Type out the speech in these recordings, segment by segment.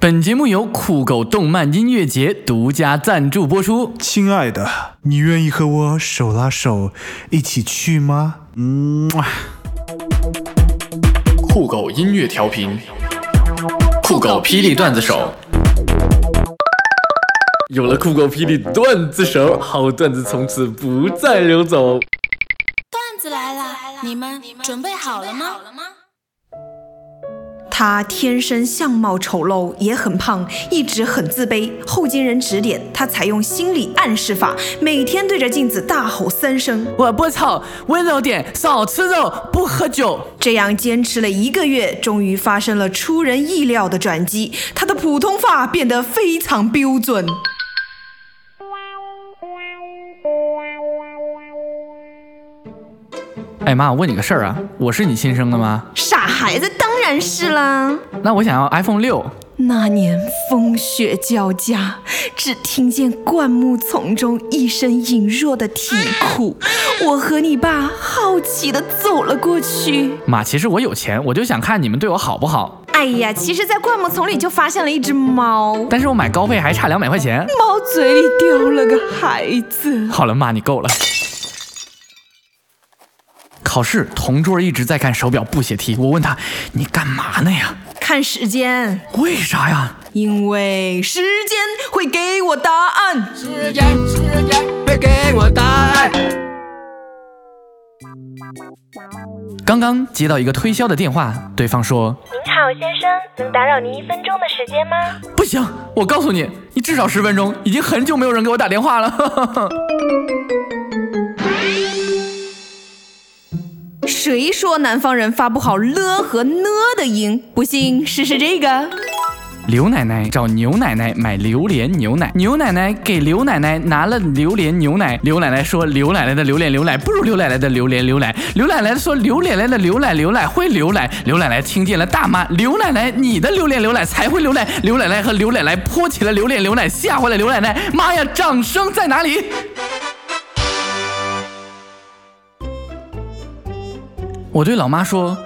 本节目由酷狗动漫音乐节独家赞助播出。亲爱的，你愿意和我手拉手一起去吗？嗯，酷狗音乐调频，酷狗霹雳段子手。有了酷狗霹雳段子手，好段子从此不再流走。段子来了，你们准备好了吗？他天生相貌丑陋，也很胖，一直很自卑。后经人指点，他采用心理暗示法，每天对着镜子大吼三声：“我不丑，温柔点，少吃肉，不喝酒。”这样坚持了一个月，终于发生了出人意料的转机，他的普通话变得非常标准。哎妈，我问你个事儿啊，我是你亲生的吗？傻孩子，当然是啦。那我想要 iPhone 六。那年风雪交加，只听见灌木丛中一声隐弱的啼哭。我和你爸好奇的走了过去。妈，其实我有钱，我就想看你们对我好不好。哎呀，其实，在灌木丛里就发现了一只猫，但是我买高配还差两百块钱。猫嘴里叼了个孩子。好了，妈，你够了。考试，同桌一直在看手表不写题。我问他：“你干嘛呢呀？”看时间。为啥呀？因为时间会给我答案。时间，时间会给我答案。刚刚接到一个推销的电话，对方说：“您好，先生，能打扰您一分钟的时间吗？”不行，我告诉你，你至少十分钟。已经很久没有人给我打电话了。谁说南方人发不好了和呢的音？不信试试这个。刘奶奶找牛奶奶买榴莲牛奶，牛奶奶给刘奶奶拿了榴莲牛奶。刘奶奶说：“刘奶奶的榴莲牛奶不如刘奶奶的榴莲牛奶。”刘奶奶说：“刘奶奶的牛奶牛奶会流奶。”刘奶奶听见了大骂：“刘奶奶，你的榴莲牛奶才会流奶！”刘奶奶和刘奶奶泼起了榴莲牛奶，吓坏了刘奶奶。妈呀，掌声在哪里？我对老妈说：“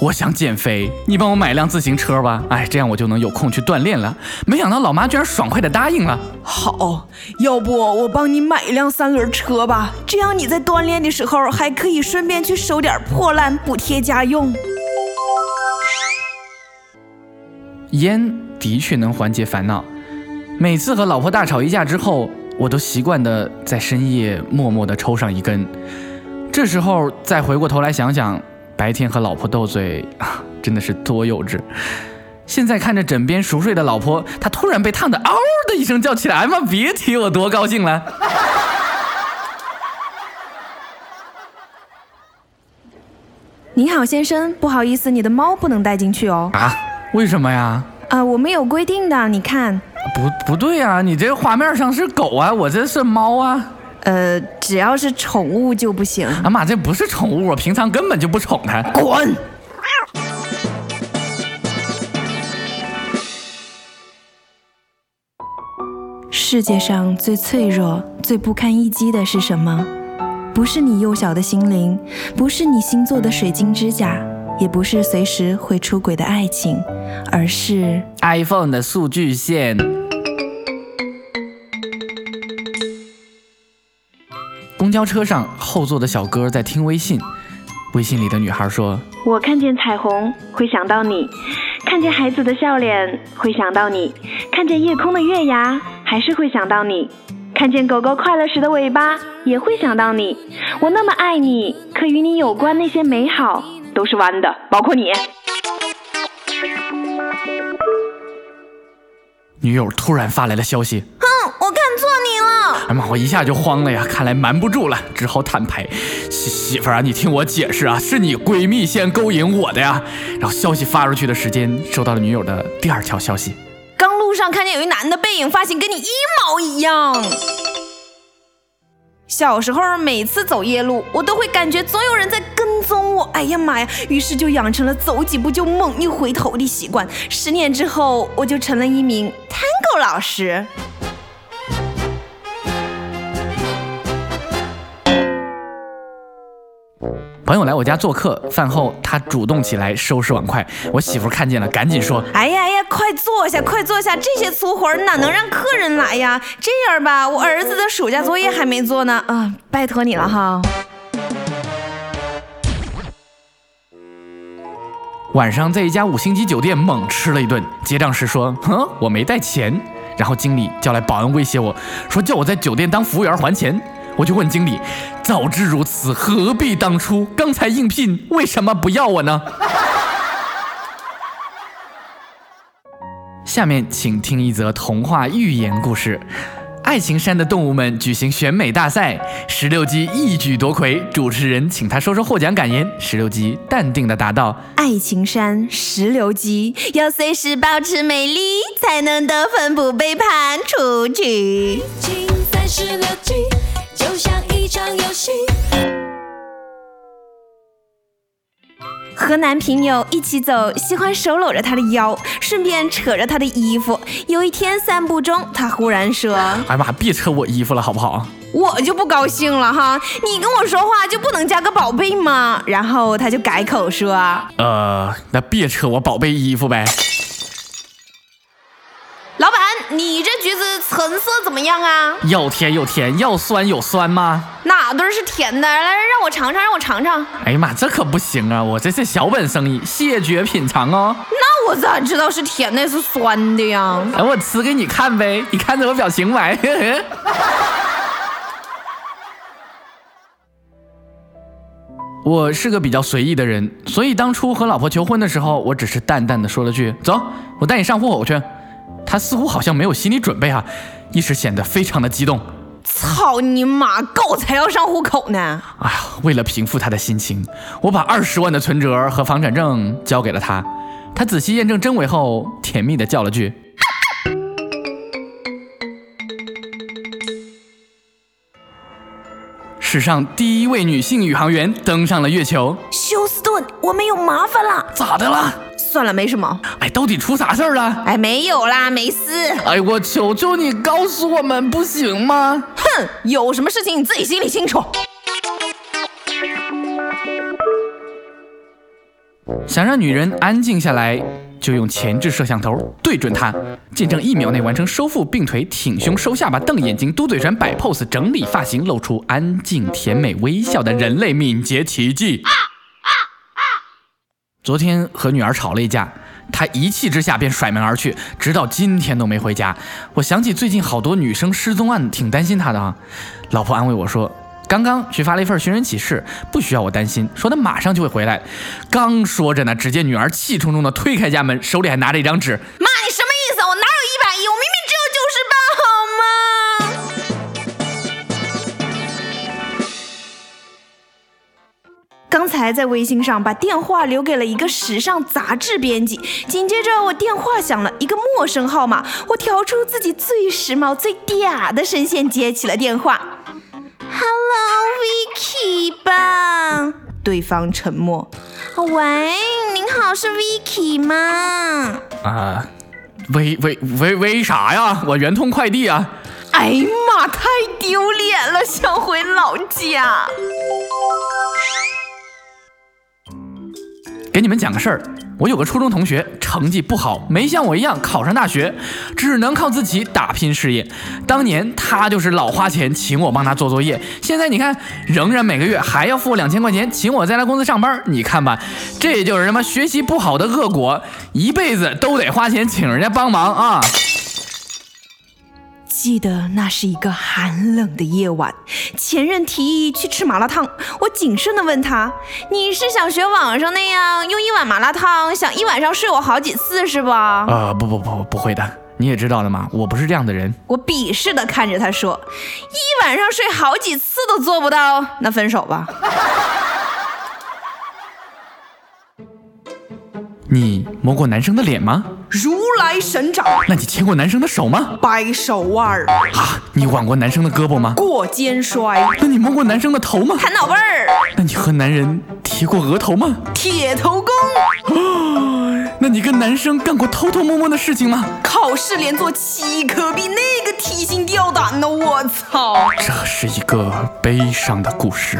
我想减肥，你帮我买辆自行车吧。哎，这样我就能有空去锻炼了。”没想到老妈居然爽快的答应了。好，要不我帮你买一辆三轮车吧，这样你在锻炼的时候还可以顺便去收点破烂补贴家用。烟的确能缓解烦恼，每次和老婆大吵一架之后，我都习惯的在深夜默默的抽上一根。这时候再回过头来想想，白天和老婆斗嘴啊，真的是多幼稚。现在看着枕边熟睡的老婆，他突然被烫的嗷的一声叫起来，哎妈，别提我多高兴了。你好，先生，不好意思，你的猫不能带进去哦。啊？为什么呀？啊，我们有规定的，你看。不，不对呀，你这画面上是狗啊，我这是猫啊。呃，只要是宠物就不行。阿妈，这不是宠物，我平常根本就不宠它。滚！世界上最脆弱、最不堪一击的是什么？不是你幼小的心灵，不是你新做的水晶指甲，也不是随时会出轨的爱情，而是 iPhone 的数据线。公交车上，后座的小哥在听微信。微信里的女孩说：“我看见彩虹会想到你，看见孩子的笑脸会想到你，看见夜空的月牙还是会想到你，看见狗狗快乐时的尾巴也会想到你。我那么爱你，可与你有关那些美好都是弯的，包括你。”女友突然发来了消息。哎妈，我一下就慌了呀！看来瞒不住了，只好坦白。媳媳妇儿啊，你听我解释啊，是你闺蜜先勾引我的呀。然后消息发出去的时间，收到了女友的第二条消息。刚路上看见有一男的背影，发型跟你一毛一样。小时候每次走夜路，我都会感觉总有人在跟踪我。哎呀妈呀！于是就养成了走几步就猛一回头的习惯。十年之后，我就成了一名 Tango 老师。朋友来我家做客，饭后他主动起来收拾碗筷，我媳妇看见了，赶紧说：“哎呀哎呀，快坐下，快坐下，这些粗活哪能让客人来呀？这样吧，我儿子的暑假作业还没做呢，啊，拜托你了哈。晚上在一家五星级酒店猛吃了一顿，结账时说：“哼，我没带钱。”然后经理叫来保安威胁我说：“叫我在酒店当服务员还钱。”我就问经理：“早知如此，何必当初？刚才应聘，为什么不要我呢？”下面请听一则童话寓言故事。爱情山的动物们举行选美大赛，石榴鸡一举夺魁。主持人请他说说获奖感言。石榴鸡淡定地答道：“爱情山石榴鸡要随时保持美丽，才能得分不被判出去。”竞赛石榴鸡就像一场游戏。和男朋友一起走，喜欢手搂着他的腰，顺便扯着他的衣服。有一天散步中，他忽然说：“哎妈，别扯我衣服了，好不好？”我就不高兴了哈，你跟我说话就不能加个宝贝吗？然后他就改口说：“呃，那别扯我宝贝衣服呗。”老板，你这橘子成色怎么样啊？要甜有甜，要酸有酸吗？哪对是甜的？来，让我尝尝，让我尝尝。哎呀妈，这可不行啊！我这是小本生意，谢绝品尝哦。那我咋知道是甜的是酸的呀？哎，我吃给你看呗，你看着我表情呗。我是个比较随意的人，所以当初和老婆求婚的时候，我只是淡淡的说了句：“走，我带你上户口去。”他似乎好像没有心理准备啊，一时显得非常的激动。操你妈，狗才要上户口呢！哎呀，为了平复他的心情，我把二十万的存折和房产证交给了他。他仔细验证真伪后，甜蜜的叫了句。史上第一位女性宇航员登上了月球。休斯顿，我们有麻烦了。咋的了？算了，没什么。哎，到底出啥事儿了？哎，没有啦，没事。哎，我求求你告诉我们不行吗？哼，有什么事情你自己心里清楚。想让女人安静下来。就用前置摄像头对准她，见证一秒内完成收腹、并腿、挺胸、收下巴、瞪眼睛、嘟嘴唇、摆 pose、整理发型、露出安静、甜美微笑的人类敏捷奇迹。昨天和女儿吵了一架，她一气之下便甩门而去，直到今天都没回家。我想起最近好多女生失踪案，挺担心她的啊。老婆安慰我说。刚刚去发了一份寻人启事，不需要我担心，说她马上就会回来。刚说着呢，只见女儿气冲冲的推开家门，手里还拿着一张纸。骂，你什么才在微信上把电话留给了一个时尚杂志编辑，紧接着我电话响了，一个陌生号码，我调出自己最时髦、最嗲的声线接起了电话。Hello，Vicky 吧。对方沉默。喂，您好，是 Vicky 吗？啊，为为为为啥呀？我圆通快递啊。哎呀妈，太丢脸了，想回老家。给你们讲个事儿。我有个初中同学，成绩不好，没像我一样考上大学，只能靠自己打拼事业。当年他就是老花钱请我帮他做作业，现在你看，仍然每个月还要付两千块钱，请我在他公司上班。你看吧，这就是什么学习不好的恶果，一辈子都得花钱请人家帮忙啊。记得那是一个寒冷的夜晚，前任提议去吃麻辣烫，我谨慎地问他：“你是想学网上那样用一碗麻辣烫想一晚上睡我好几次是吧？”啊，不不不，不会的，你也知道的嘛，我不是这样的人。我鄙视的看着他说：“一晚上睡好几次都做不到，那分手吧。”你摸过男生的脸吗？如来神掌。那你牵过男生的手吗？掰手腕儿。啊，你挽过男生的胳膊吗？过肩摔。那你摸过男生的头吗？弹脑背儿。那你和男人提过额头吗？铁头功。哦，那你跟男生干过偷偷摸摸的事情吗？考试连做七科，比那个提心吊胆呢！我操，这是一个悲伤的故事。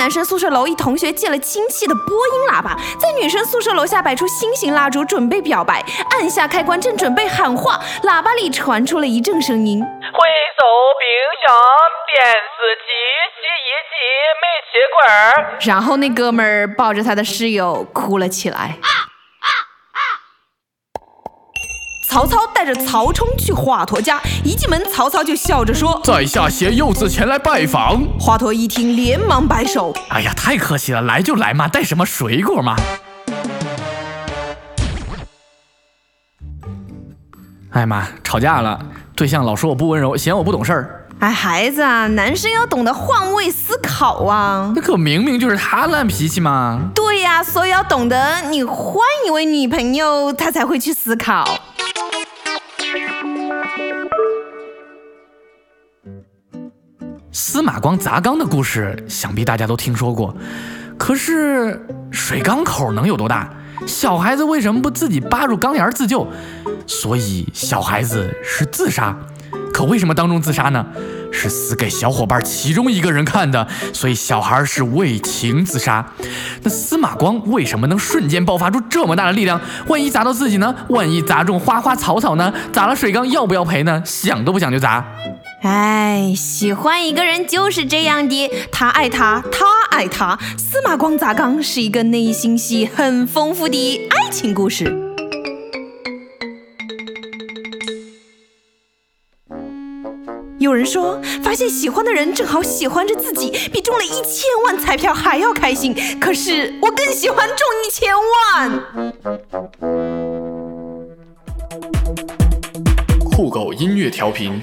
男生宿舍楼一同学借了亲戚的播音喇叭，在女生宿舍楼下摆出心形蜡烛准备表白，按下开关正准备喊话，喇叭里传出了一阵声音：回收冰箱、电视机、洗衣机、煤气罐儿。然后那哥们儿抱着他的室友哭了起来。曹操带着曹冲去华佗家，一进门，曹操就笑着说在下携幼子前来拜访。：“华佗一听，连忙摆手。哎呀，太客气了，来就来嘛，带什么水果嘛？哎妈，吵架了，对象老说我不温柔，嫌我不懂事儿。哎，孩子啊，男生要懂得换位思考啊。那可明明就是他烂脾气嘛！对呀、所以要懂得，你换一位女朋友，他才会去思考。司马光砸缸的故事，想必大家都听说过。可是水缸口能有多大？小孩子为什么不自己扒入缸沿自救？所以小孩子是自杀。可为什么当众自杀呢？是死给小伙伴其中一个人看的，所以小孩是为情自杀。那司马光为什么能瞬间爆发出这么大的力量？万一砸到自己呢？万一砸中花花草草呢？砸了水缸要不要赔呢？想都不想就砸。哎，喜欢一个人就是这样的，他爱他，他爱他。司马光砸缸是一个内心戏很丰富的爱情故事。有人说，发现喜欢的人正好喜欢着自己，比中了一千万彩票还要开心。可是我更喜欢中一千万。酷狗音乐调频，